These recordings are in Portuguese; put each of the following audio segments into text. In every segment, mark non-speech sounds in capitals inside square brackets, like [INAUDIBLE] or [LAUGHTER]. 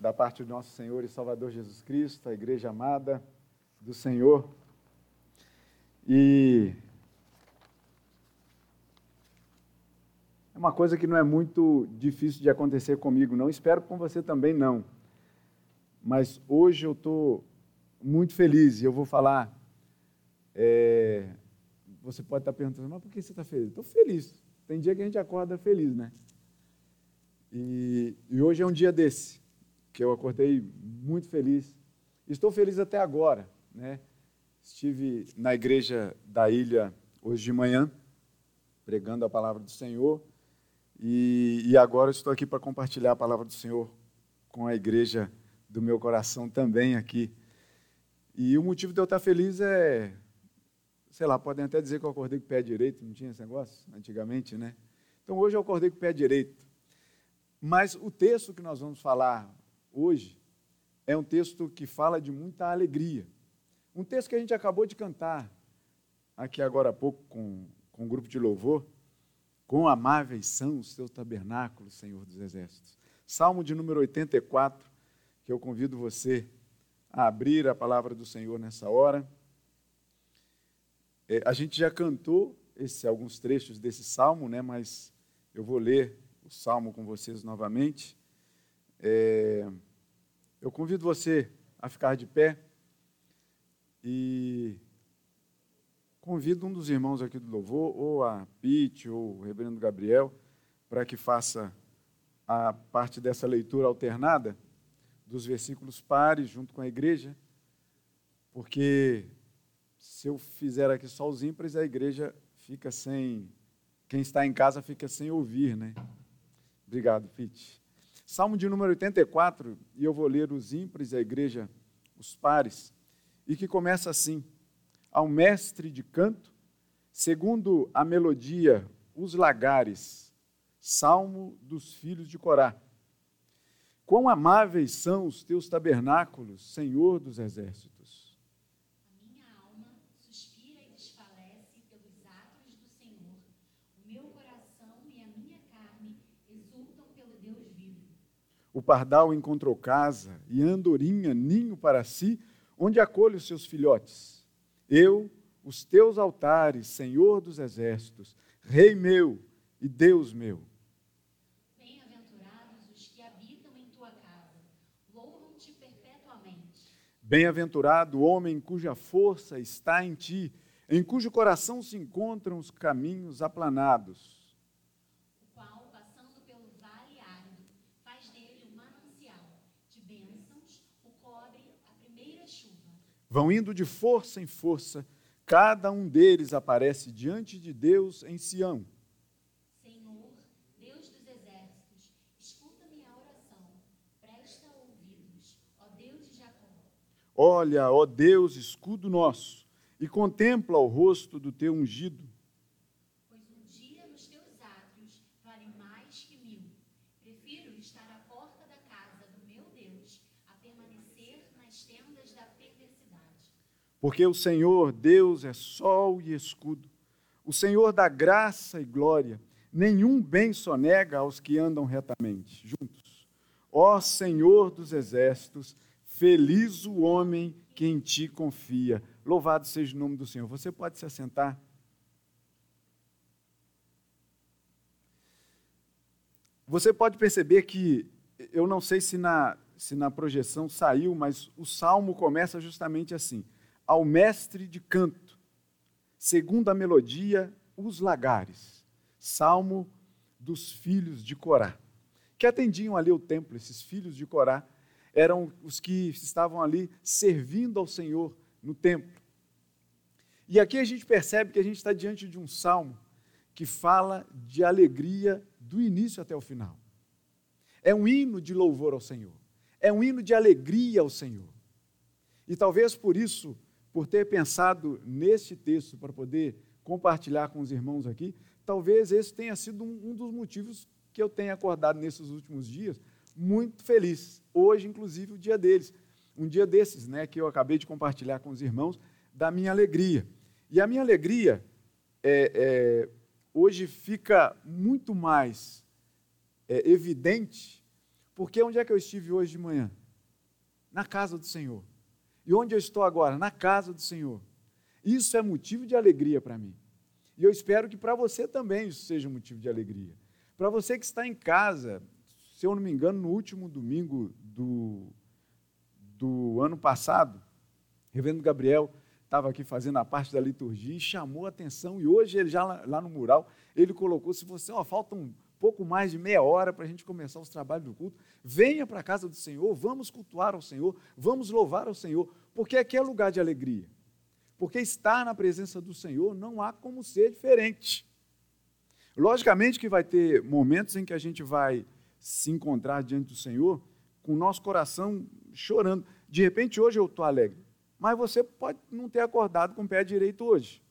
da parte do nosso Senhor e Salvador Jesus Cristo, a igreja amada do Senhor. E é uma coisa que não é muito difícil de acontecer comigo, não. Espero com você também não. Mas hoje eu estou muito feliz e eu vou falar. É, você pode estar perguntando, mas por que você está feliz? Estou feliz. Tem dia que a gente acorda feliz, né? E, e hoje é um dia desse que eu acordei muito feliz. Estou feliz até agora, né? Estive na igreja da ilha hoje de manhã, pregando a palavra do Senhor, e, e agora estou aqui para compartilhar a palavra do Senhor com a igreja do meu coração também aqui. E o motivo de eu estar feliz é, sei lá, podem até dizer que eu acordei com o pé direito, não tinha esse negócio antigamente, né? Então hoje eu acordei com o pé direito. Mas o texto que nós vamos falar hoje é um texto que fala de muita alegria. Um texto que a gente acabou de cantar aqui agora há pouco com, com um grupo de louvor. Quão amáveis são os teus tabernáculos, Senhor dos Exércitos. Salmo de número 84, que eu convido você a abrir a palavra do Senhor nessa hora. É, a gente já cantou esse, alguns trechos desse salmo, né, mas eu vou ler o salmo com vocês novamente. É, eu convido você a ficar de pé e convido um dos irmãos aqui do louvor, ou a Pete, ou o reverendo Gabriel, para que faça a parte dessa leitura alternada dos versículos pares junto com a igreja, porque se eu fizer aqui só os ímpares, a igreja fica sem. Quem está em casa fica sem ouvir, né? Obrigado, Pete. Salmo de número 84, e eu vou ler os ímpares, a igreja, os pares, e que começa assim: Ao mestre de canto, segundo a melodia, os lagares, salmo dos filhos de Corá. Quão amáveis são os teus tabernáculos, Senhor dos exércitos. O pardal encontrou casa e a andorinha ninho para si, onde acolhe os seus filhotes. Eu, os teus altares, Senhor dos exércitos, Rei meu e Deus meu. Bem-aventurados os que habitam em tua casa, louvam-te perpetuamente. Bem-aventurado o homem cuja força está em ti, em cujo coração se encontram os caminhos aplanados Vão indo de força em força, cada um deles aparece diante de Deus em Sião. Senhor, Deus dos exércitos, escuta minha oração, presta ouvidos, ó Deus de Jacó. Olha, ó Deus, escudo nosso, e contempla o rosto do teu ungido. Porque o Senhor, Deus, é sol e escudo. O Senhor dá graça e glória. Nenhum bem sonega aos que andam retamente. Juntos. Ó Senhor dos exércitos, feliz o homem que em ti confia. Louvado seja o nome do Senhor. Você pode se assentar. Você pode perceber que, eu não sei se na, se na projeção saiu, mas o salmo começa justamente assim ao mestre de canto, segundo a melodia, os lagares, salmo dos filhos de Corá, que atendiam ali o templo, esses filhos de Corá, eram os que estavam ali servindo ao Senhor no templo. E aqui a gente percebe que a gente está diante de um salmo que fala de alegria do início até o final. É um hino de louvor ao Senhor, é um hino de alegria ao Senhor. E talvez por isso por ter pensado neste texto para poder compartilhar com os irmãos aqui, talvez esse tenha sido um, um dos motivos que eu tenha acordado nesses últimos dias muito feliz. Hoje, inclusive, o dia deles. Um dia desses, né, que eu acabei de compartilhar com os irmãos, da minha alegria. E a minha alegria é, é, hoje fica muito mais é, evidente Porque onde é que eu estive hoje de manhã? Na casa do Senhor. E onde eu estou agora? Na casa do Senhor. Isso é motivo de alegria para mim. E eu espero que para você também isso seja motivo de alegria. Para você que está em casa, se eu não me engano, no último domingo do, do ano passado, reverendo Gabriel estava aqui fazendo a parte da liturgia e chamou a atenção. E hoje, ele já lá, lá no mural, ele colocou: se você, ó, falta um pouco mais de meia hora para a gente começar os trabalhos do culto, venha para a casa do Senhor, vamos cultuar ao Senhor, vamos louvar ao Senhor, porque aqui é lugar de alegria. Porque estar na presença do Senhor não há como ser diferente. Logicamente que vai ter momentos em que a gente vai se encontrar diante do Senhor com o nosso coração chorando. De repente, hoje eu estou alegre, mas você pode não ter acordado com o pé direito hoje.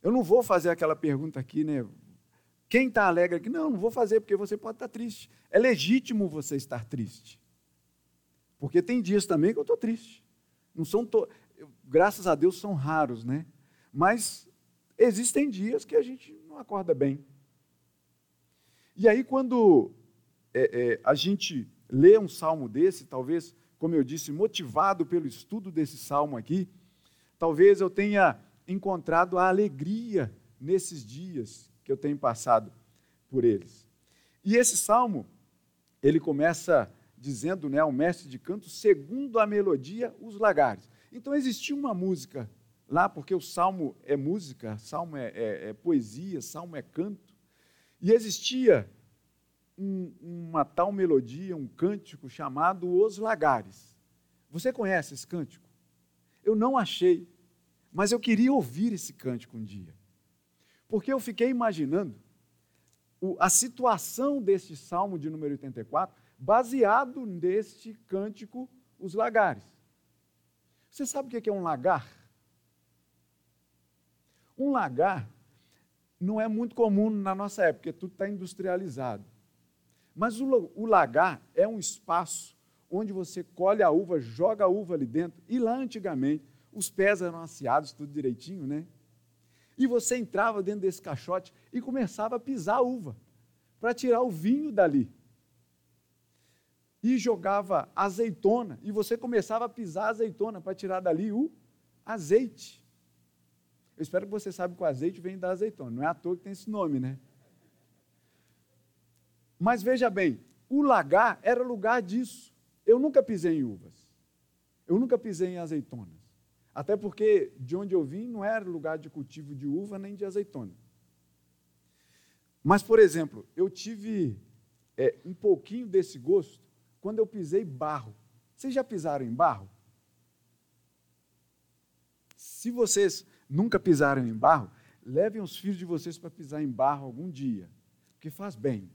Eu não vou fazer aquela pergunta aqui, né? Quem está alegre aqui? Não, não vou fazer, porque você pode estar tá triste. É legítimo você estar triste. Porque tem dias também que eu estou triste. Não são to... Graças a Deus são raros, né? Mas existem dias que a gente não acorda bem. E aí, quando é, é, a gente lê um salmo desse, talvez, como eu disse, motivado pelo estudo desse salmo aqui, talvez eu tenha encontrado a alegria nesses dias que eu tenho passado por eles. E esse salmo, ele começa dizendo, né, o mestre de canto, segundo a melodia, os lagares. Então existia uma música lá, porque o salmo é música, salmo é, é, é poesia, salmo é canto. E existia um, uma tal melodia, um cântico chamado Os Lagares. Você conhece esse cântico? Eu não achei, mas eu queria ouvir esse cântico um dia. Porque eu fiquei imaginando a situação deste salmo de número 84, baseado neste cântico, Os Lagares. Você sabe o que é um lagar? Um lagar não é muito comum na nossa época, porque tudo está industrializado. Mas o, lagar é um espaço onde você colhe a uva, joga a uva ali dentro, e lá antigamente os pés eram aciados, tudo direitinho, né? E você entrava dentro desse caixote e começava a pisar a uva, para tirar o vinho dali. E jogava azeitona, e você começava a pisar a azeitona para tirar dali o azeite. Eu espero que você saiba que o azeite vem da azeitona. Não é à toa que tem esse nome, né? Mas veja bem, o lagar era lugar disso. Eu nunca pisei em uvas. Eu nunca pisei em azeitonas. Até porque de onde eu vim não era lugar de cultivo de uva nem de azeitona. Mas, por exemplo, eu tive é, um pouquinho desse gosto quando eu pisei barro. Vocês já pisaram em barro? Se vocês nunca pisaram em barro, levem os filhos de vocês para pisar em barro algum dia, porque faz bem.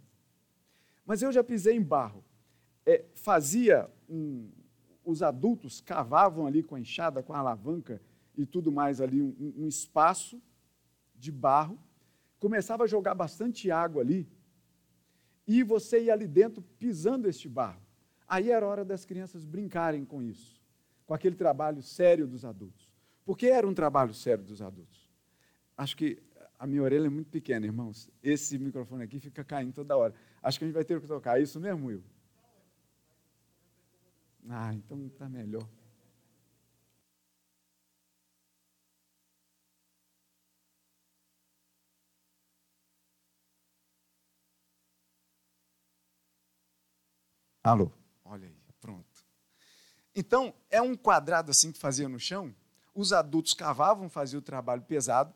Mas eu já pisei em barro. É, fazia um, os adultos cavavam ali com a enxada, com a alavanca e tudo mais ali um, um espaço de barro, começava a jogar bastante água ali e você ia ali dentro pisando este barro. Aí era hora das crianças brincarem com isso, com aquele trabalho sério dos adultos. Porque era um trabalho sério dos adultos. Acho que a minha orelha é muito pequena, irmãos. Esse microfone aqui fica caindo toda hora. Acho que a gente vai ter que tocar. É isso mesmo, Will? Ah, então está melhor. Alô? Olha aí, pronto. Então, é um quadrado assim que fazia no chão. Os adultos cavavam, faziam o trabalho pesado.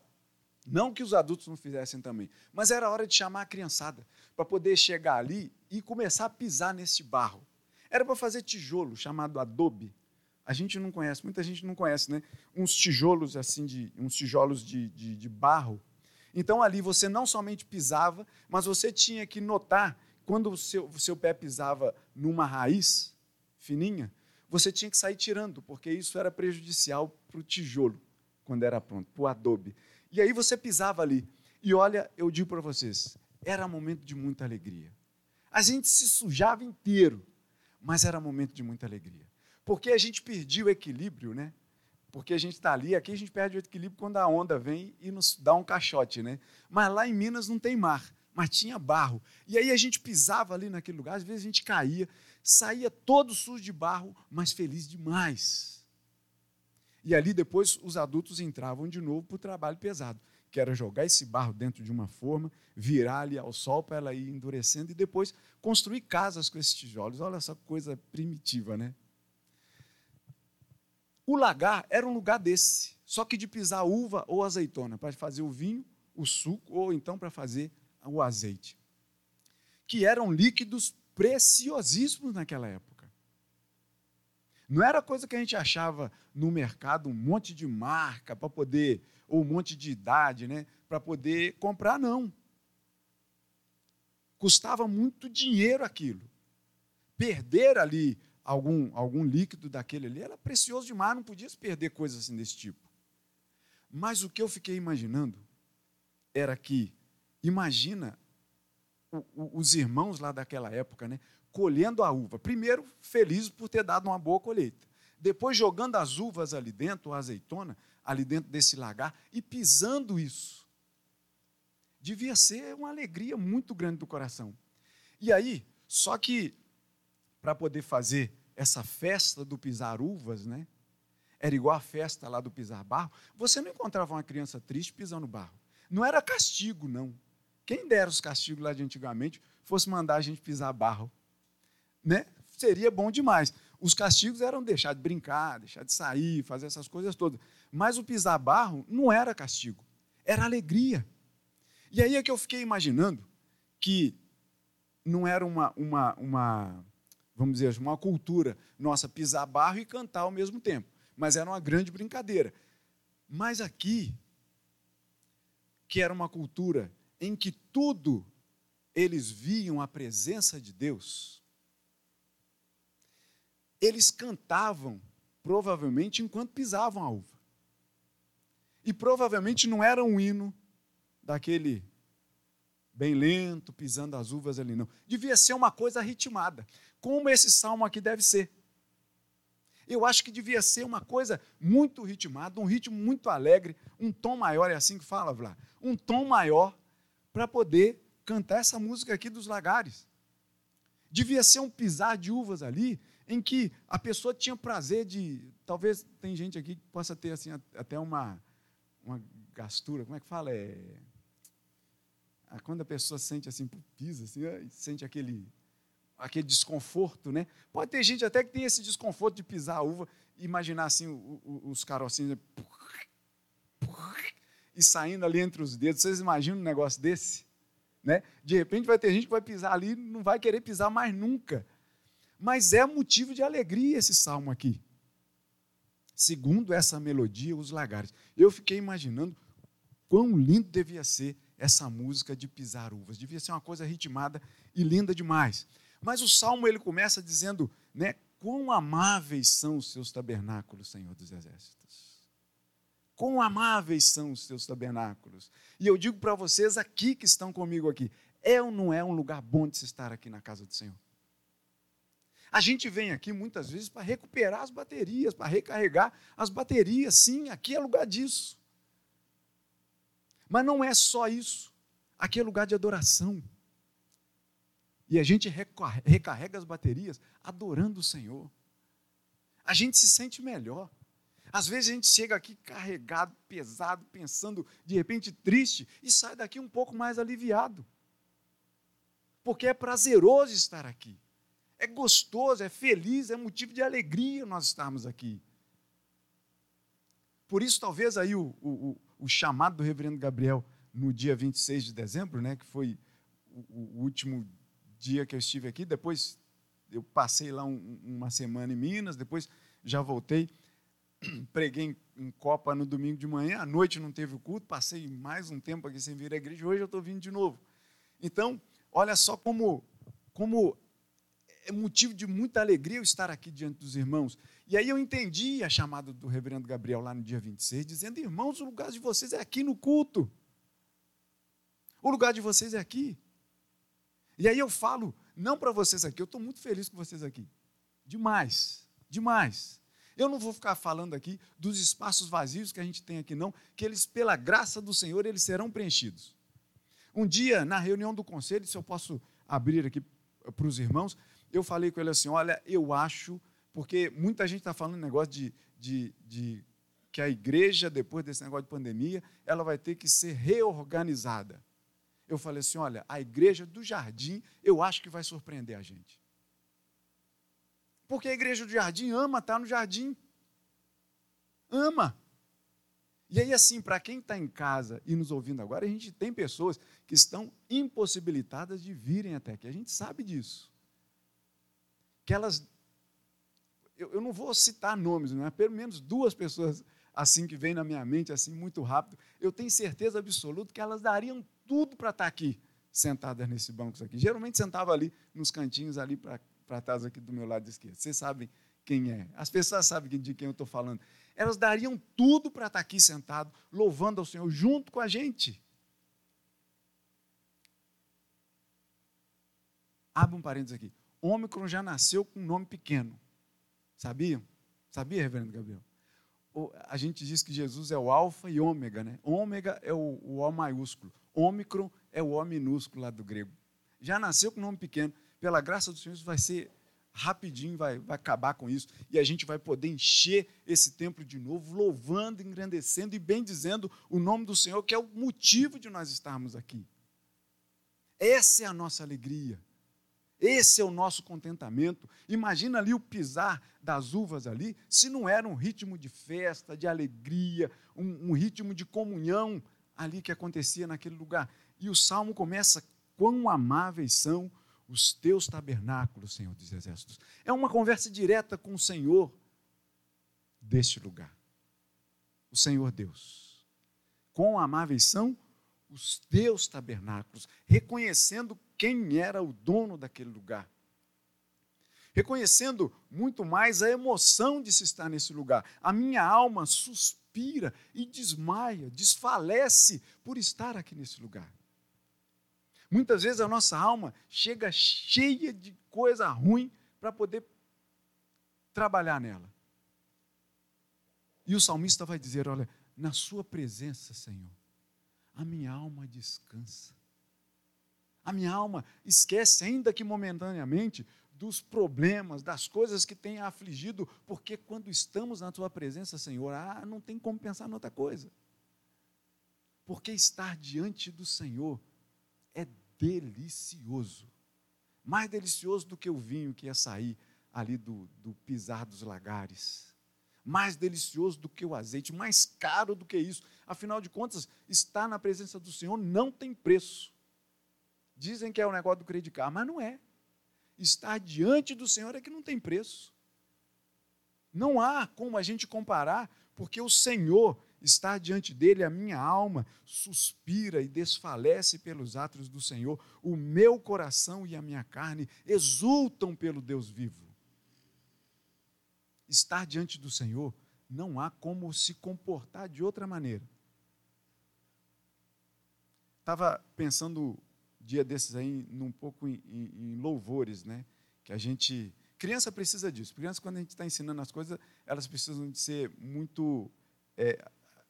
Não que os adultos não fizessem também, mas era hora de chamar a criançada para poder chegar ali e começar a pisar nesse barro. Era para fazer tijolo, chamado adobe. A gente não conhece, muita gente não conhece, né? Uns tijolos assim de, uns tijolos de, de, de barro. Então ali você não somente pisava, mas você tinha que notar quando o seu, o seu pé pisava numa raiz fininha, você tinha que sair tirando, porque isso era prejudicial para o tijolo, quando era pronto, para o adobe. E aí você pisava ali. E olha, eu digo para vocês, era momento de muita alegria. A gente se sujava inteiro, mas era momento de muita alegria. Porque a gente perdia o equilíbrio, né? Porque a gente está ali, aqui a gente perde o equilíbrio quando a onda vem e nos dá um caixote, né? Mas lá em Minas não tem mar, mas tinha barro. E aí a gente pisava ali naquele lugar, às vezes a gente caía, saía todo sujo de barro, mas feliz demais. E ali depois os adultos entravam de novo para o trabalho pesado, que era jogar esse barro dentro de uma forma, virar ali ao sol para ela ir endurecendo e depois construir casas com esses tijolos. Olha essa coisa primitiva, né? O lagar era um lugar desse, só que de pisar uva ou azeitona, para fazer o vinho, o suco, ou então para fazer o azeite. Que eram líquidos preciosíssimos naquela época. Não era coisa que a gente achava no mercado um monte de marca para poder, ou um monte de idade, né, para poder comprar, não. Custava muito dinheiro aquilo. Perder ali algum, algum líquido daquele ali, era precioso demais, não podia se perder coisas assim desse tipo. Mas o que eu fiquei imaginando era que, imagina o, o, os irmãos lá daquela época, né, colhendo a uva. Primeiro, felizes por ter dado uma boa colheita. Depois, jogando as uvas ali dentro, a azeitona, ali dentro desse lagar, e pisando isso. Devia ser uma alegria muito grande do coração. E aí, só que para poder fazer essa festa do pisar uvas, né? Era igual a festa lá do pisar barro. Você não encontrava uma criança triste pisando barro. Não era castigo, não. Quem dera os castigos lá de antigamente fosse mandar a gente pisar barro, né? Seria bom demais. Os castigos eram deixar de brincar, deixar de sair, fazer essas coisas todas. Mas o pisar barro não era castigo, era alegria. E aí é que eu fiquei imaginando que não era uma, uma, uma vamos dizer, uma cultura nossa pisar barro e cantar ao mesmo tempo. Mas era uma grande brincadeira. Mas aqui, que era uma cultura em que tudo eles viam a presença de Deus, eles cantavam, provavelmente, enquanto pisavam a uva. E provavelmente não era um hino daquele bem lento, pisando as uvas ali, não. Devia ser uma coisa ritmada como esse salmo aqui deve ser. Eu acho que devia ser uma coisa muito ritmada, um ritmo muito alegre, um tom maior, é assim que fala, Vlá? Um tom maior para poder cantar essa música aqui dos lagares. Devia ser um pisar de uvas ali, em que a pessoa tinha prazer de. Talvez tem gente aqui que possa ter assim, até uma, uma gastura, como é que fala? É, ah, quando a pessoa sente assim, pisa, assim, sente aquele aquele desconforto, né? Pode ter gente até que tem esse desconforto de pisar a uva imaginar assim os carocinhos e saindo ali entre os dedos. Vocês imaginam um negócio desse? Né? De repente vai ter gente que vai pisar ali e não vai querer pisar mais nunca. Mas é motivo de alegria esse salmo aqui. Segundo essa melodia, os lagares. Eu fiquei imaginando quão lindo devia ser essa música de pisar uvas. Devia ser uma coisa ritmada e linda demais. Mas o salmo ele começa dizendo, né, quão amáveis são os seus tabernáculos, Senhor dos exércitos. Quão amáveis são os seus tabernáculos. E eu digo para vocês aqui que estão comigo aqui, é ou não é um lugar bom de se estar aqui na casa do Senhor? A gente vem aqui muitas vezes para recuperar as baterias, para recarregar as baterias. Sim, aqui é lugar disso. Mas não é só isso. Aqui é lugar de adoração. E a gente recarrega as baterias adorando o Senhor. A gente se sente melhor. Às vezes a gente chega aqui carregado, pesado, pensando, de repente triste, e sai daqui um pouco mais aliviado. Porque é prazeroso estar aqui. É gostoso, é feliz, é motivo de alegria nós estarmos aqui. Por isso, talvez aí o, o, o chamado do reverendo Gabriel no dia 26 de dezembro, né, que foi o, o último dia que eu estive aqui, depois eu passei lá um, uma semana em Minas, depois já voltei, [CLEARS THROAT] preguei em, em, Copa no domingo de manhã, à noite não teve o culto, passei mais um tempo aqui sem vir à igreja, hoje eu estou vindo de novo. Então, olha só como, como é motivo de muita alegria eu estar aqui diante dos irmãos. E aí eu entendi a chamada do reverendo Gabriel lá no dia 26, dizendo: irmãos, o lugar de vocês é aqui no culto. O lugar de vocês é aqui. E aí eu falo, não para vocês aqui, eu estou muito feliz com vocês aqui. Demais, demais. Eu não vou ficar falando aqui dos espaços vazios que a gente tem aqui, não, que eles, pela graça do Senhor, eles serão preenchidos. Um dia, na reunião do conselho, se eu posso abrir aqui para os irmãos, eu falei com ele assim: olha, eu acho, porque muita gente está falando negócio de, de, de que a igreja, depois desse negócio de pandemia, ela vai ter que ser reorganizada. Eu falei assim: olha, a igreja do jardim, eu acho que vai surpreender a gente. Porque a igreja do jardim ama estar no jardim. Ama. E aí, assim, para quem está em casa e nos ouvindo agora, a gente tem pessoas que estão impossibilitadas de virem até aqui. A gente sabe disso. Que elas. Eu, eu não vou citar nomes, não é? Pelo menos duas pessoas assim que vem na minha mente, assim, muito rápido. Eu tenho certeza absoluta que elas dariam tudo para estar tá aqui, sentadas nesse banco aqui. Geralmente sentava ali nos cantinhos, ali para trás aqui do meu lado esquerdo. Vocês sabem quem é. As pessoas sabem de quem eu estou falando elas dariam tudo para estar aqui sentado, louvando ao Senhor junto com a gente. Abra um parênteses aqui. Ômicron já nasceu com um nome pequeno. Sabiam? Sabia, reverendo Gabriel? A gente diz que Jesus é o alfa e ômega, né? Ômega é o, o O maiúsculo. Ômicron é o O minúsculo lá do grego. Já nasceu com um nome pequeno. Pela graça do Senhor, isso vai ser rapidinho vai, vai acabar com isso e a gente vai poder encher esse templo de novo, louvando, engrandecendo e bendizendo o nome do Senhor, que é o motivo de nós estarmos aqui. Essa é a nossa alegria. Esse é o nosso contentamento. Imagina ali o pisar das uvas ali, se não era um ritmo de festa, de alegria, um, um ritmo de comunhão ali que acontecia naquele lugar. E o salmo começa: quão amáveis são os teus tabernáculos, Senhor dos Exércitos. É uma conversa direta com o Senhor deste lugar. O Senhor Deus. Quão amáveis são os teus tabernáculos, reconhecendo quem era o dono daquele lugar. Reconhecendo muito mais a emoção de se estar nesse lugar. A minha alma suspira e desmaia, desfalece por estar aqui nesse lugar. Muitas vezes a nossa alma chega cheia de coisa ruim para poder trabalhar nela. E o salmista vai dizer: Olha, na Sua presença, Senhor, a minha alma descansa. A minha alma esquece, ainda que momentaneamente, dos problemas, das coisas que tem afligido, porque quando estamos na Tua presença, Senhor, ah, não tem como pensar em outra coisa. Porque estar diante do Senhor é delicioso. Mais delicioso do que o vinho que ia sair ali do, do pisar dos lagares. Mais delicioso do que o azeite, mais caro do que isso. Afinal de contas, estar na presença do Senhor não tem preço. Dizem que é o negócio do credicar, mas não é. Estar diante do Senhor é que não tem preço. Não há como a gente comparar, porque o Senhor Estar diante dele, a minha alma suspira e desfalece pelos atos do Senhor, o meu coração e a minha carne exultam pelo Deus vivo. Estar diante do Senhor, não há como se comportar de outra maneira. Estava pensando dia desses aí, num pouco em, em, em louvores, né? Que a gente. Criança precisa disso. Criança, quando a gente está ensinando as coisas, elas precisam de ser muito é,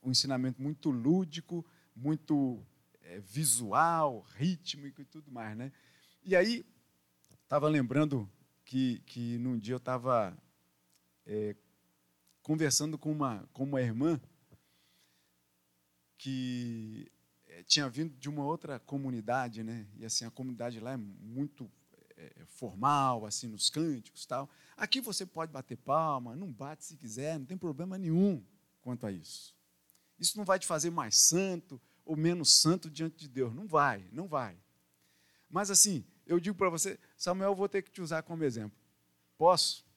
um ensinamento muito lúdico, muito é, visual, rítmico e tudo mais. Né? E aí, estava lembrando que, que num dia eu estava é, conversando com uma, com uma irmã que é, tinha vindo de uma outra comunidade, né? E assim a comunidade lá é muito é, formal, assim nos cânticos, tal. Aqui você pode bater palma, não bate se quiser, não tem problema nenhum quanto a isso. Isso não vai te fazer mais santo ou menos santo diante de Deus. Não vai, não vai. Mas assim, eu digo para você, Samuel, eu vou ter que te usar como exemplo. Posso?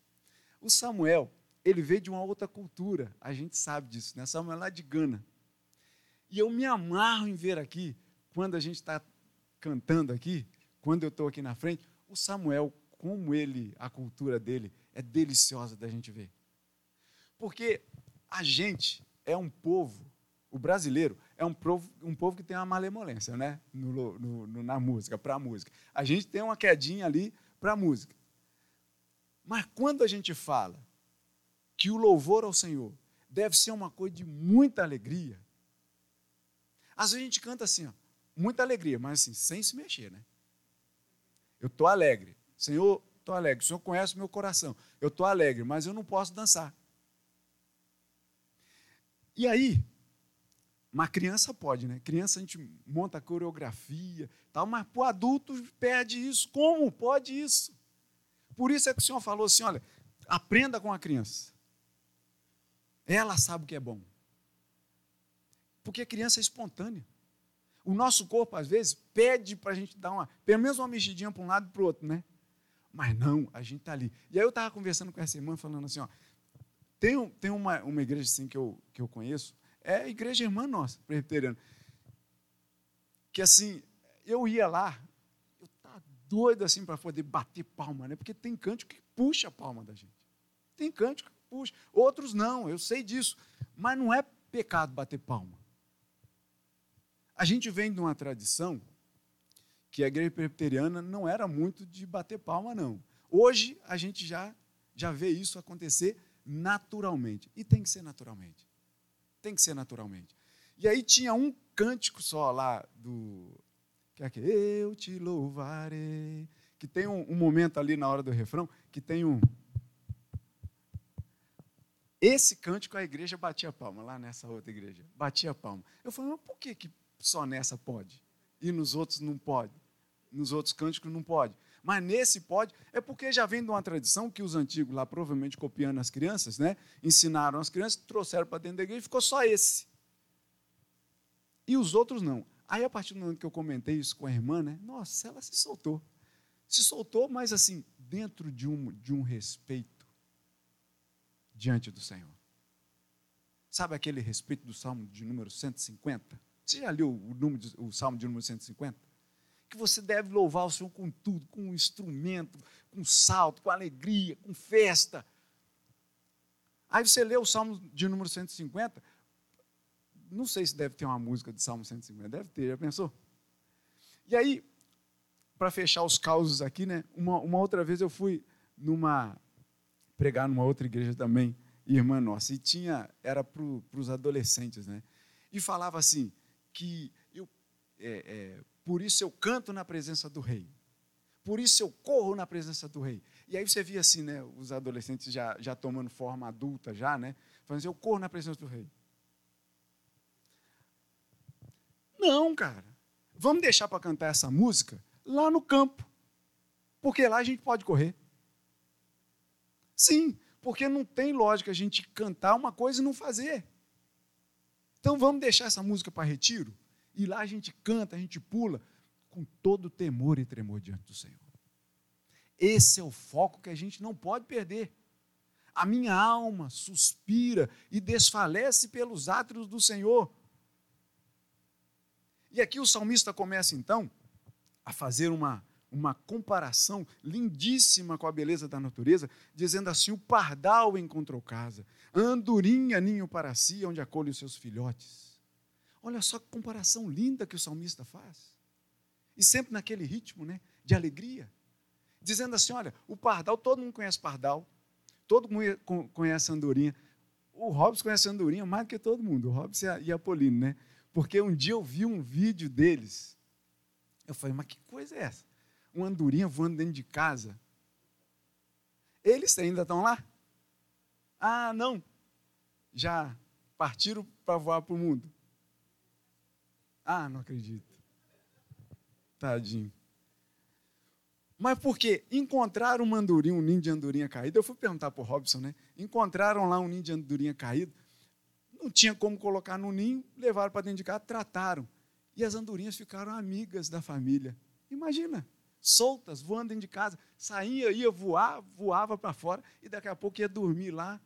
O Samuel, ele veio de uma outra cultura, a gente sabe disso, né? Samuel lá de Gana. E eu me amarro em ver aqui, quando a gente está cantando aqui, quando eu estou aqui na frente, o Samuel, como ele, a cultura dele, é deliciosa da gente ver. Porque a gente é um povo o brasileiro é um povo, um povo que tem uma malemolência né? no, no, no na música, para a música. A gente tem uma quedinha ali para a música. Mas quando a gente fala que o louvor ao Senhor deve ser uma coisa de muita alegria, às vezes a gente canta assim, ó, muita alegria, mas assim, sem se mexer, né? Eu estou alegre. Senhor, estou alegre. O Senhor conhece o meu coração. Eu estou alegre, mas eu não posso dançar. E aí, uma criança pode, né? Criança a gente monta coreografia, tal, mas para o adulto perde isso. Como pode isso? Por isso é que o Senhor falou assim: olha, aprenda com a criança. Ela sabe o que é bom. Porque a criança é espontânea. O nosso corpo, às vezes, pede para a gente dar uma, pelo menos uma mexidinha para um lado e para o outro, né? Mas não, a gente está ali. E aí eu estava conversando com essa irmã, falando assim: ó, tem, tem uma, uma igreja assim que eu, que eu conheço, é a igreja irmã nossa, presbiteriana. Que assim, eu ia lá, doido assim para poder bater palma, né? Porque tem cântico que puxa a palma da gente. Tem cântico que puxa. Outros não, eu sei disso. Mas não é pecado bater palma. A gente vem de uma tradição que a igreja presbiteriana não era muito de bater palma, não. Hoje a gente já, já vê isso acontecer naturalmente. E tem que ser naturalmente. Tem que ser naturalmente. E aí tinha um cântico só lá do. É que eu te louvarei. Que tem um, um momento ali na hora do refrão que tem um. Esse cântico a igreja batia palma, lá nessa outra igreja. Batia palma. Eu falei, mas por que, que só nessa pode? E nos outros não pode? Nos outros cânticos não pode. Mas nesse pode, é porque já vem de uma tradição que os antigos lá, provavelmente copiando as crianças, né? Ensinaram as crianças, trouxeram para dentro da igreja e ficou só esse. E os outros não. Aí, a partir do momento que eu comentei isso com a irmã, né? Nossa, ela se soltou. Se soltou, mas assim, dentro de um, de um respeito diante do Senhor. Sabe aquele respeito do Salmo de número 150? Você já leu o, número, o Salmo de número 150? que você deve louvar o Senhor com tudo, com um instrumento, com salto, com alegria, com festa. Aí você lê o Salmo de número 150, não sei se deve ter uma música de Salmo 150, deve ter, já pensou? E aí, para fechar os causos aqui, né, uma, uma outra vez eu fui numa pregar numa outra igreja também, irmã nossa, e tinha, era para os adolescentes, né? E falava assim, que eu, é, é, por isso eu canto na presença do rei. Por isso eu corro na presença do rei. E aí você via assim, né, os adolescentes já, já tomando forma adulta, já, né? Falando assim, eu corro na presença do rei. Não, cara. Vamos deixar para cantar essa música lá no campo. Porque lá a gente pode correr. Sim, porque não tem lógica a gente cantar uma coisa e não fazer. Então vamos deixar essa música para retiro? E lá a gente canta, a gente pula com todo temor e tremor diante do Senhor. Esse é o foco que a gente não pode perder. A minha alma suspira e desfalece pelos átrios do Senhor. E aqui o salmista começa então a fazer uma, uma comparação lindíssima com a beleza da natureza, dizendo assim: o pardal encontrou casa, a andorinha ninho para si, onde acolhe os seus filhotes. Olha só que comparação linda que o salmista faz. E sempre naquele ritmo né, de alegria. Dizendo assim: olha, o pardal, todo mundo conhece pardal, todo mundo conhece andorinha. O Robson conhece andorinha mais do que todo mundo, o Robson e a Apolino, né? Porque um dia eu vi um vídeo deles. Eu falei, mas que coisa é essa? Uma andorinha voando dentro de casa. Eles ainda estão lá? Ah, não. Já partiram para voar para o mundo. Ah, não acredito. Tadinho. Mas por quê? Encontraram uma andorinha, um ninho de andorinha caído. Eu fui perguntar para o Robson, né? Encontraram lá um ninho de andorinha caído. Não tinha como colocar no ninho, levaram para dentro de casa, trataram. E as andorinhas ficaram amigas da família. Imagina, soltas, voando dentro de casa. Saía, ia voar, voava para fora e daqui a pouco ia dormir lá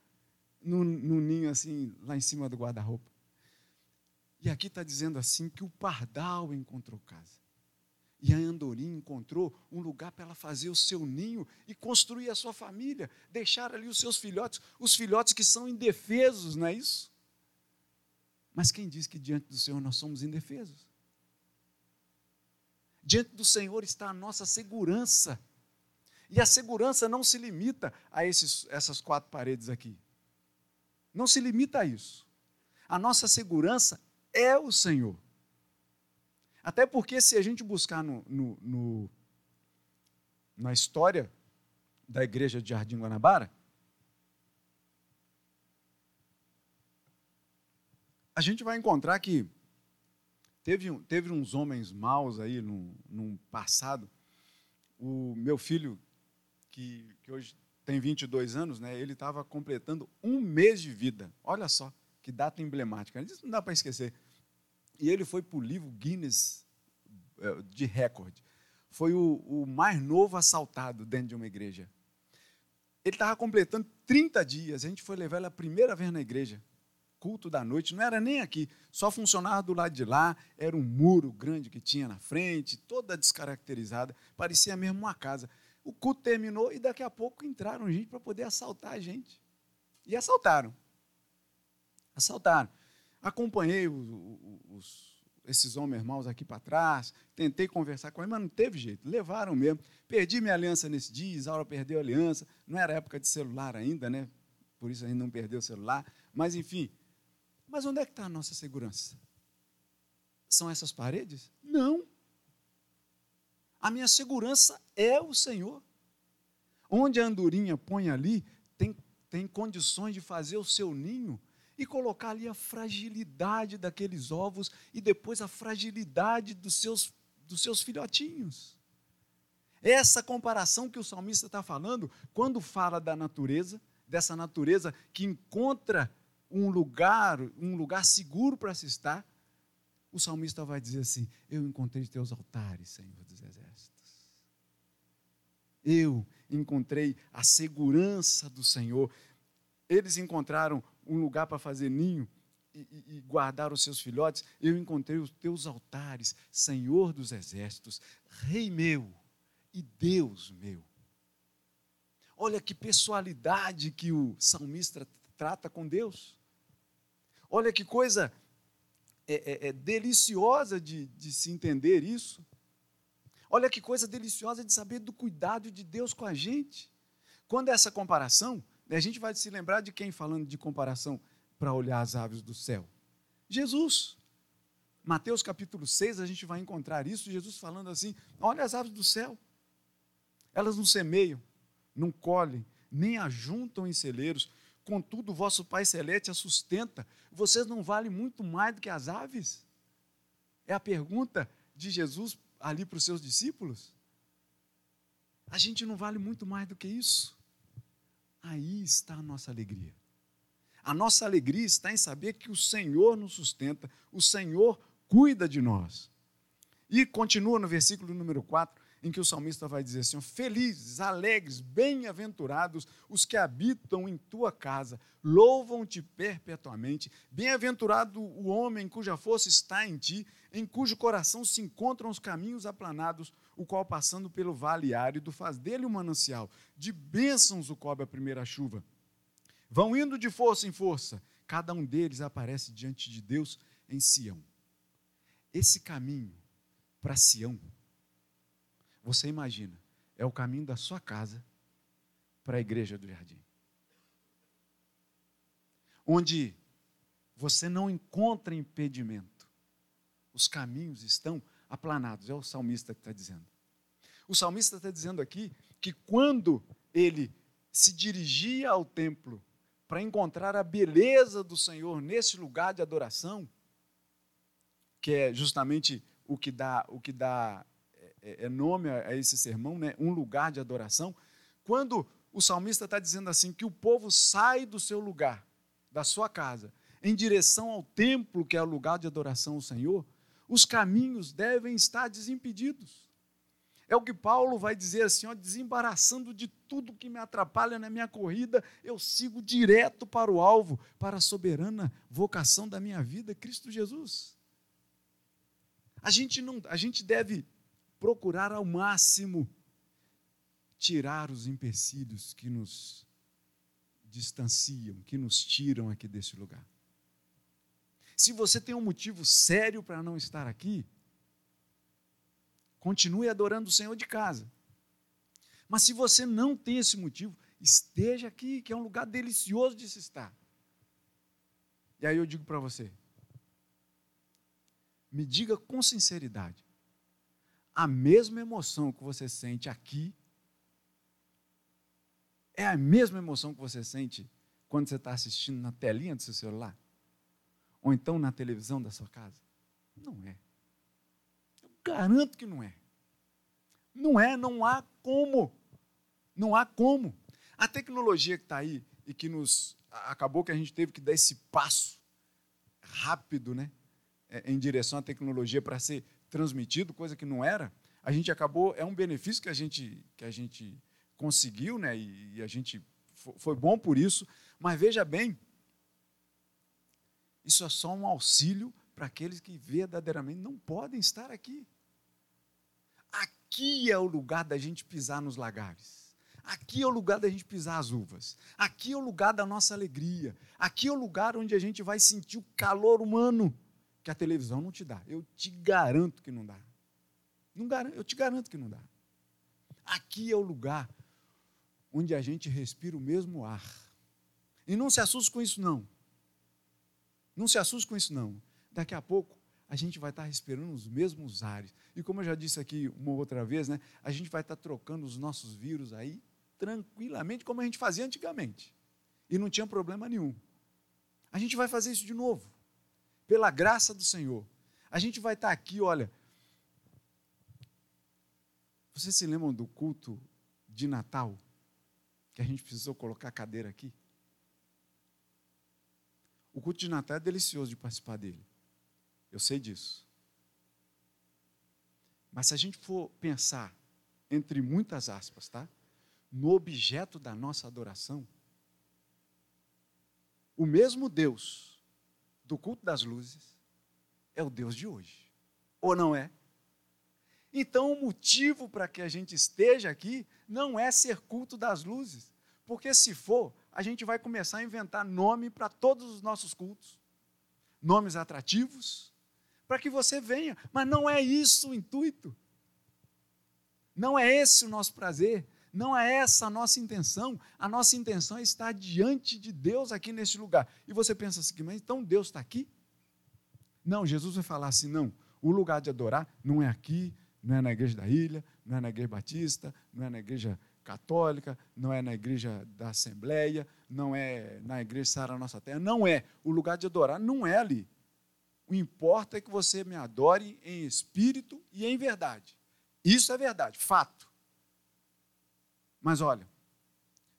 no, no ninho, assim, lá em cima do guarda-roupa. E aqui está dizendo assim que o pardal encontrou casa. E a andorinha encontrou um lugar para ela fazer o seu ninho e construir a sua família, deixar ali os seus filhotes, os filhotes que são indefesos, não é isso? Mas quem diz que diante do Senhor nós somos indefesos? Diante do Senhor está a nossa segurança. E a segurança não se limita a esses, essas quatro paredes aqui. Não se limita a isso. A nossa segurança é o Senhor. Até porque, se a gente buscar no, no, no, na história da igreja de Jardim Guanabara, a gente vai encontrar que teve, teve uns homens maus aí no, no passado. O meu filho, que, que hoje tem 22 anos, né, ele estava completando um mês de vida. Olha só que data emblemática. Isso não dá para esquecer. E ele foi para o livro Guinness eh, de recorde. Foi o, o mais novo assaltado dentro de uma igreja. Ele estava completando 30 dias. A gente foi levar ele a primeira vez na igreja culto da noite, não era nem aqui, só funcionava do lado de lá, era um muro grande que tinha na frente, toda descaracterizada, parecia mesmo uma casa. O culto terminou e daqui a pouco entraram gente para poder assaltar a gente. E assaltaram. Assaltaram. Acompanhei os, os, esses homens irmãos aqui para trás, tentei conversar com eles, mas não teve jeito, levaram mesmo. Perdi minha aliança nesse dia, Isaura perdeu a aliança, não era época de celular ainda, né? Por isso ainda não perdeu o celular, mas enfim, mas onde é que está a nossa segurança? São essas paredes? Não. A minha segurança é o Senhor. Onde a andorinha põe ali, tem, tem condições de fazer o seu ninho e colocar ali a fragilidade daqueles ovos e depois a fragilidade dos seus, dos seus filhotinhos. Essa comparação que o salmista está falando, quando fala da natureza, dessa natureza que encontra um lugar, um lugar seguro para se estar, o salmista vai dizer assim: Eu encontrei teus altares, Senhor dos exércitos. Eu encontrei a segurança do Senhor. Eles encontraram um lugar para fazer ninho e, e, e, guardar os seus filhotes. Eu encontrei os teus altares, Senhor dos exércitos, Rei meu e Deus meu. Olha que pessoalidade que o salmista trata com Deus. Olha que coisa é, é, é deliciosa de, de se entender isso. Olha que coisa deliciosa de saber do cuidado de Deus com a gente. Quando essa comparação, né, a gente vai se lembrar de quem falando de comparação para olhar as aves do céu? Jesus. Mateus capítulo 6, a gente vai encontrar isso, Jesus falando assim: olha as aves do céu. Elas não semeiam, não colhem, nem ajuntam em celeiros, contudo, vosso Pai Celeste a sustenta. Vocês não valem muito mais do que as aves? É a pergunta de Jesus ali para os seus discípulos. A gente não vale muito mais do que isso? Aí está a nossa alegria. A nossa alegria está em saber que o Senhor nos sustenta, o Senhor cuida de nós. E continua no versículo número 4: em que o salmista vai dizer assim: Felizes, alegres, bem-aventurados os que habitam em tua casa, louvam-te perpetuamente. Bem-aventurado o homem cuja força está em ti, em cujo coração se encontram os caminhos aplanados, o qual, passando pelo vale árido, faz dele um manancial. De bênçãos o cobre a primeira chuva. Vão indo de força em força, cada um deles aparece diante de Deus em Sião. Esse caminho para Sião você imagina, é o caminho da sua casa para a igreja do jardim. Onde você não encontra impedimento. Os caminhos estão aplanados, é o salmista que está dizendo. O salmista está dizendo aqui que quando ele se dirigia ao templo para encontrar a beleza do Senhor nesse lugar de adoração, que é justamente o que dá, o que dá é, é nome a esse sermão, né? um lugar de adoração. Quando o salmista está dizendo assim que o povo sai do seu lugar, da sua casa, em direção ao templo, que é o lugar de adoração ao Senhor, os caminhos devem estar desimpedidos. É o que Paulo vai dizer assim, ó, desembaraçando de tudo que me atrapalha na minha corrida, eu sigo direto para o alvo, para a soberana vocação da minha vida, Cristo Jesus. A gente não, a gente deve procurar ao máximo tirar os empecilhos que nos distanciam, que nos tiram aqui desse lugar. Se você tem um motivo sério para não estar aqui, continue adorando o Senhor de casa. Mas se você não tem esse motivo, esteja aqui, que é um lugar delicioso de se estar. E aí eu digo para você: me diga com sinceridade, a mesma emoção que você sente aqui é a mesma emoção que você sente quando você está assistindo na telinha do seu celular? Ou então na televisão da sua casa? Não é. Eu garanto que não é. Não é, não há como. Não há como. A tecnologia que está aí e que nos acabou que a gente teve que dar esse passo rápido, né, é, em direção à tecnologia para ser transmitido, coisa que não era. A gente acabou é um benefício que a gente que a gente conseguiu, né, e, e a gente foi bom por isso. Mas veja bem, isso é só um auxílio para aqueles que verdadeiramente não podem estar aqui. Aqui é o lugar da gente pisar nos lagares. Aqui é o lugar da gente pisar as uvas. Aqui é o lugar da nossa alegria. Aqui é o lugar onde a gente vai sentir o calor humano que a televisão não te dá. Eu te garanto que não dá. Não garanto, eu te garanto que não dá. Aqui é o lugar onde a gente respira o mesmo ar. E não se assuste com isso, não. Não se assuste com isso, não. Daqui a pouco a gente vai estar respirando os mesmos ares. E como eu já disse aqui uma outra vez, né, a gente vai estar trocando os nossos vírus aí tranquilamente, como a gente fazia antigamente. E não tinha problema nenhum. A gente vai fazer isso de novo, pela graça do Senhor. A gente vai estar aqui, olha. Vocês se lembram do culto de Natal? Que a gente precisou colocar a cadeira aqui? O culto de Natal é delicioso de participar dele. Eu sei disso. Mas se a gente for pensar, entre muitas aspas, tá? no objeto da nossa adoração, o mesmo Deus do culto das luzes é o Deus de hoje. Ou não é? Então, o motivo para que a gente esteja aqui não é ser culto das luzes, porque se for, a gente vai começar a inventar nome para todos os nossos cultos, nomes atrativos, para que você venha, mas não é isso o intuito. Não é esse o nosso prazer. Não é essa a nossa intenção. A nossa intenção é estar diante de Deus aqui neste lugar. E você pensa assim, mas então Deus está aqui? Não, Jesus vai falar assim: não, o lugar de adorar não é aqui, não é na igreja da ilha, não é na igreja batista, não é na igreja católica, não é na igreja da Assembleia, não é na igreja Sara Nossa Terra, não é. O lugar de adorar não é ali. O importa é que você me adore em espírito e em verdade. Isso é verdade, fato. Mas olha,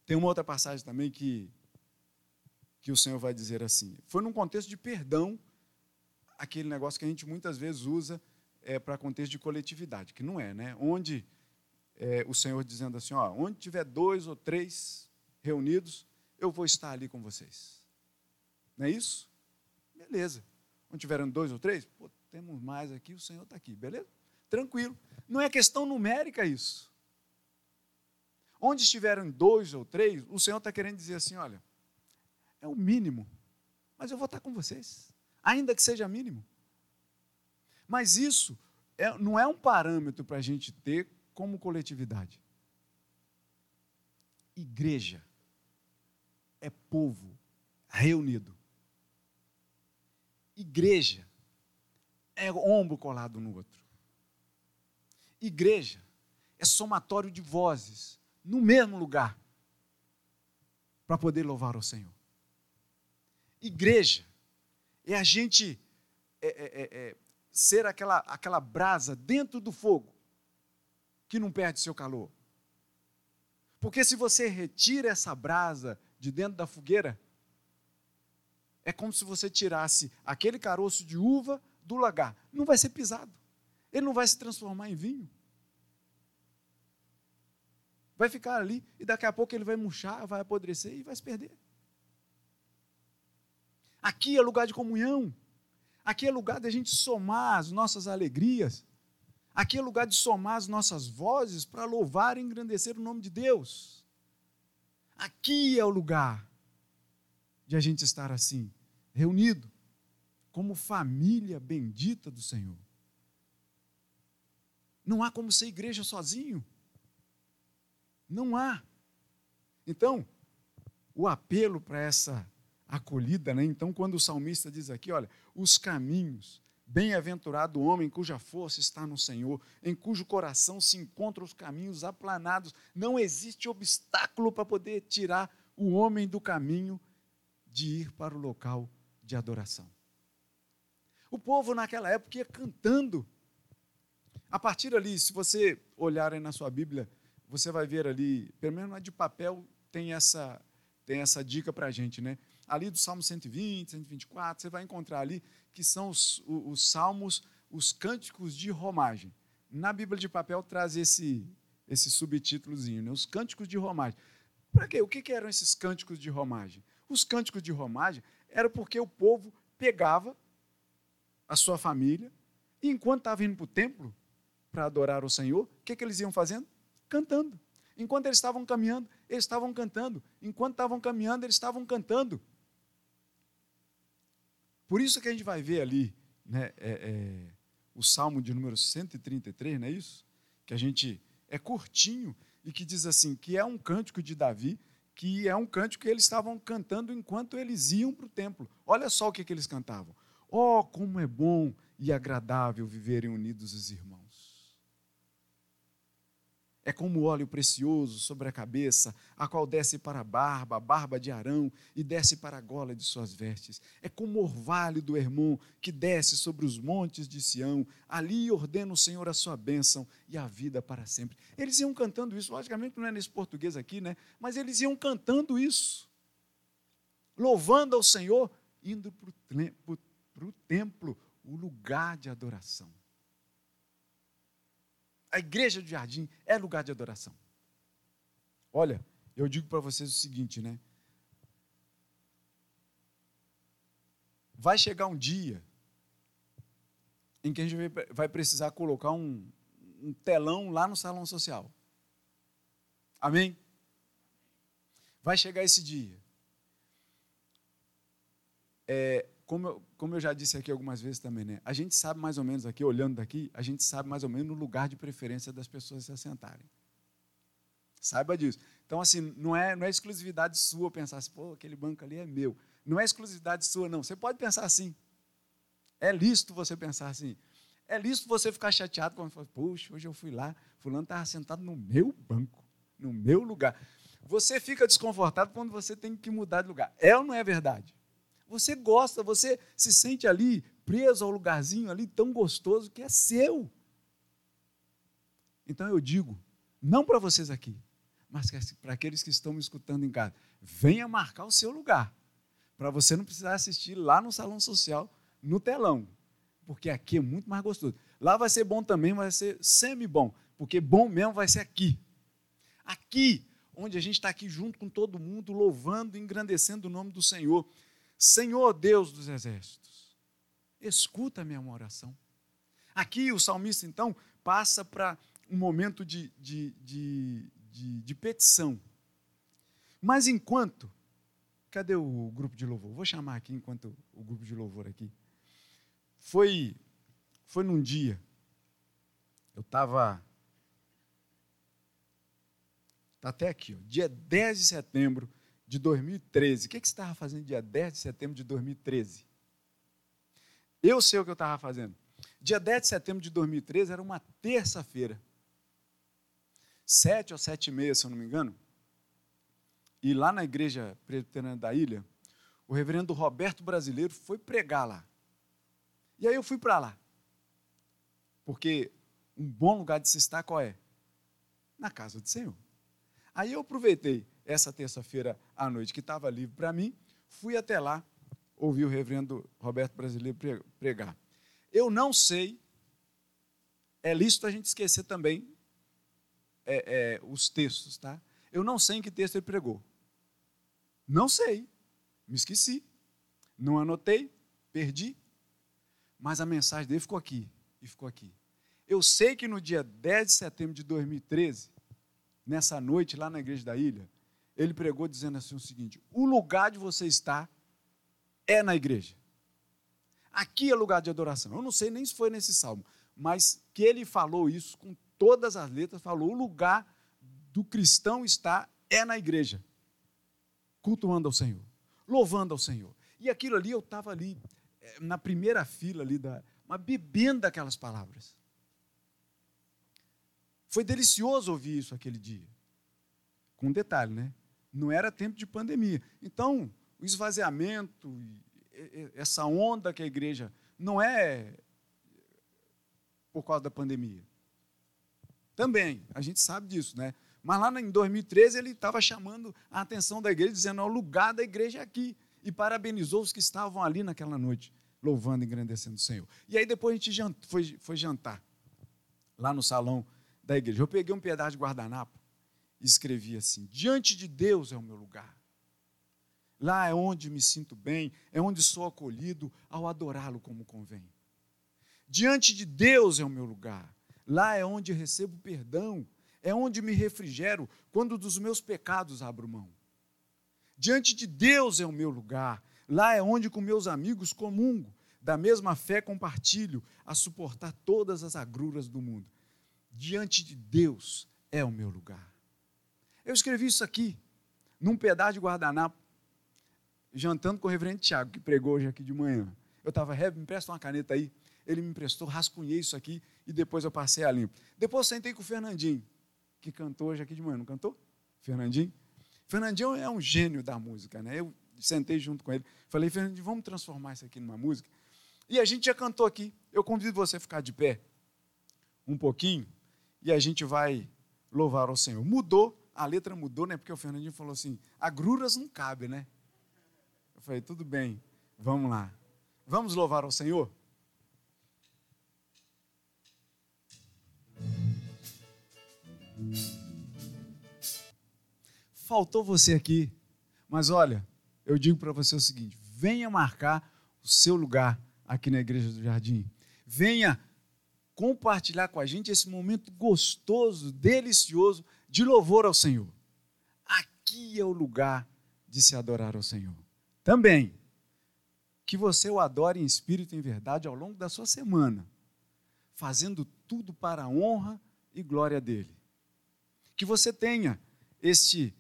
tem uma outra passagem também que, que o Senhor vai dizer assim. Foi num contexto de perdão, aquele negócio que a gente muitas vezes usa é, para contexto de coletividade, que não é, né? Onde é, o Senhor dizendo assim: ó, onde tiver dois ou três reunidos, eu vou estar ali com vocês. Não é isso? Beleza. Onde tiveram dois ou três, pô, temos mais aqui, o Senhor está aqui, beleza? Tranquilo. Não é questão numérica isso. Onde estiverem dois ou três, o Senhor está querendo dizer assim: olha, é o mínimo, mas eu vou estar com vocês, ainda que seja mínimo. Mas isso é, não é um parâmetro para a gente ter como coletividade. Igreja é povo reunido. Igreja é ombro colado no outro. Igreja é somatório de vozes no mesmo lugar para poder louvar o Senhor. Igreja é a gente é, é, é, é, ser aquela, aquela brasa dentro do fogo que não perde seu calor. Porque se você retira essa brasa de dentro da fogueira, é como se você tirasse aquele caroço de uva do lagar. Não vai ser pisado. Ele não vai se transformar em vinho vai ficar ali e daqui a pouco ele vai murchar, vai apodrecer e vai se perder. Aqui é lugar de comunhão. Aqui é lugar da gente somar as nossas alegrias. Aqui é lugar de somar as nossas vozes para louvar e engrandecer o nome de Deus. Aqui é o lugar de a gente estar assim, reunido, como família bendita do Senhor. Não há como ser igreja sozinho. Não há. Então, o apelo para essa acolhida, né? Então, quando o salmista diz aqui, olha, os caminhos Bem-aventurado o homem cuja força está no Senhor, em cujo coração se encontram os caminhos aplanados. Não existe obstáculo para poder tirar o homem do caminho de ir para o local de adoração. O povo naquela época ia cantando. A partir ali, se você olhar na sua Bíblia, você vai ver ali, pelo menos na de papel, tem essa, tem essa dica para a gente, né? Ali do Salmo 120, 124, você vai encontrar ali que são os, os, os salmos, os cânticos de romagem. Na Bíblia de papel traz esse, esse subtítulozinho, né? os cânticos de romagem. Para quê? O que, que eram esses cânticos de romagem? Os cânticos de romagem eram porque o povo pegava a sua família e enquanto estava indo para o templo para adorar o Senhor, o que, que eles iam fazendo? Cantando. Enquanto eles estavam caminhando, eles estavam cantando. Enquanto estavam caminhando, eles estavam cantando. Por isso que a gente vai ver ali né, é, é, o Salmo de número 133, não é isso? Que a gente é curtinho e que diz assim, que é um cântico de Davi, que é um cântico que eles estavam cantando enquanto eles iam para o templo. Olha só o que, que eles cantavam. Oh, como é bom e agradável viverem unidos os irmãos é como óleo precioso sobre a cabeça, a qual desce para a barba, a barba de Arão, e desce para a gola de suas vestes. É como o orvalho do Hermon, que desce sobre os montes de Sião. Ali ordena o Senhor a sua bênção e a vida para sempre. Eles iam cantando isso, logicamente não é nesse português aqui, né? Mas eles iam cantando isso, louvando ao Senhor, indo para o templo, o lugar de adoração a igreja do jardim é lugar de adoração. Olha, eu digo para vocês o seguinte, né? Vai chegar um dia em que a gente vai precisar colocar um, um telão lá no salão social. Amém? Vai chegar esse dia. É, como eu, como eu já disse aqui algumas vezes também, né? A gente sabe mais ou menos aqui, olhando daqui, a gente sabe mais ou menos o lugar de preferência das pessoas se assentarem. Saiba disso. Então, assim, não é, não é exclusividade sua pensar assim, pô, aquele banco ali é meu. Não é exclusividade sua, não. Você pode pensar assim. É lícito você pensar assim. É lícito você ficar chateado quando fala, poxa, hoje eu fui lá, fulano estava sentado no meu banco, no meu lugar. Você fica desconfortado quando você tem que mudar de lugar. É ou não é verdade? Você gosta, você se sente ali preso ao lugarzinho ali tão gostoso que é seu. Então eu digo, não para vocês aqui, mas para aqueles que estão me escutando em casa, venha marcar o seu lugar, para você não precisar assistir lá no salão social, no telão, porque aqui é muito mais gostoso. Lá vai ser bom também, vai ser semi-bom, porque bom mesmo vai ser aqui. Aqui, onde a gente está aqui junto com todo mundo, louvando e engrandecendo o nome do Senhor. Senhor Deus dos exércitos, escuta a minha oração. Aqui o salmista, então, passa para um momento de, de, de, de, de petição. Mas enquanto. Cadê o grupo de louvor? Vou chamar aqui enquanto o grupo de louvor aqui. Foi, foi num dia. Eu estava. Está até aqui, ó, dia 10 de setembro de 2013. O que, que você estava fazendo dia 10 de setembro de 2013? Eu sei o que eu estava fazendo. Dia 10 de setembro de 2013 era uma terça-feira. Sete ou sete e meia, se eu não me engano. E lá na igreja presbiteriana da ilha, o reverendo Roberto Brasileiro foi pregar lá. E aí eu fui para lá. Porque um bom lugar de se estar qual é? Na casa do Senhor. Aí eu aproveitei essa terça-feira à noite, que estava livre para mim, fui até lá ouvir o reverendo Roberto Brasileiro pregar. Eu não sei, é lícito a gente esquecer também é, é, os textos, tá? Eu não sei em que texto ele pregou. Não sei, me esqueci, não anotei, perdi, mas a mensagem dele ficou aqui e ficou aqui. Eu sei que no dia 10 de setembro de 2013, nessa noite lá na igreja da ilha, ele pregou dizendo assim o seguinte: o lugar de você estar é na igreja. Aqui é lugar de adoração. Eu não sei nem se foi nesse salmo, mas que ele falou isso com todas as letras, falou: o lugar do cristão está é na igreja, cultuando ao Senhor, louvando ao Senhor. E aquilo ali eu estava ali eh, na primeira fila ali da, mas bebendo daquelas palavras. Foi delicioso ouvir isso aquele dia. Com um detalhe, né? Não era tempo de pandemia. Então, o esvaziamento, essa onda que a igreja não é por causa da pandemia. Também, a gente sabe disso, né? Mas lá em 2013 ele estava chamando a atenção da igreja, dizendo: o lugar da igreja é aqui. E parabenizou os que estavam ali naquela noite, louvando e engrandecendo o Senhor. E aí depois a gente foi, foi jantar, lá no salão da igreja. Eu peguei um pedaço de guardanapo escrevi assim: Diante de Deus é o meu lugar. Lá é onde me sinto bem, é onde sou acolhido ao adorá-lo como convém. Diante de Deus é o meu lugar. Lá é onde recebo perdão, é onde me refrigero quando dos meus pecados abro mão. Diante de Deus é o meu lugar. Lá é onde com meus amigos comungo, da mesma fé compartilho a suportar todas as agruras do mundo. Diante de Deus é o meu lugar. Eu escrevi isso aqui, num pedaço de guardanapo, jantando com o reverendo Tiago, que pregou hoje aqui de manhã. Eu estava, me empresta uma caneta aí. Ele me emprestou, rascunhei isso aqui e depois eu passei a limpo. Depois sentei com o Fernandinho, que cantou hoje aqui de manhã, não cantou? Fernandinho? Fernandinho é um gênio da música, né? Eu sentei junto com ele, falei, Fernandinho, vamos transformar isso aqui numa música. E a gente já cantou aqui. Eu convido você a ficar de pé um pouquinho e a gente vai louvar ao Senhor. Mudou, a letra mudou, né? Porque o Fernandinho falou assim: agruras não cabe, né? Eu falei, tudo bem, vamos lá. Vamos louvar ao Senhor? Faltou você aqui, mas olha, eu digo para você o seguinte: venha marcar o seu lugar aqui na Igreja do Jardim. Venha compartilhar com a gente esse momento gostoso, delicioso de louvor ao Senhor. Aqui é o lugar de se adorar ao Senhor. Também, que você o adore em espírito e em verdade ao longo da sua semana, fazendo tudo para a honra e glória dele. Que você tenha este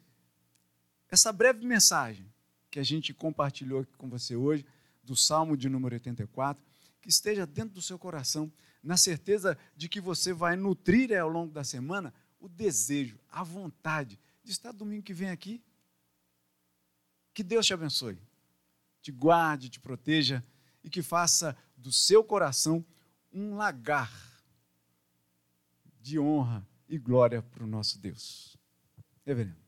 essa breve mensagem que a gente compartilhou aqui com você hoje do Salmo de número 84, que esteja dentro do seu coração, na certeza de que você vai nutrir ao longo da semana o desejo, a vontade de estar domingo que vem aqui. Que Deus te abençoe, te guarde, te proteja e que faça do seu coração um lagar de honra e glória para o nosso Deus. Reverendo.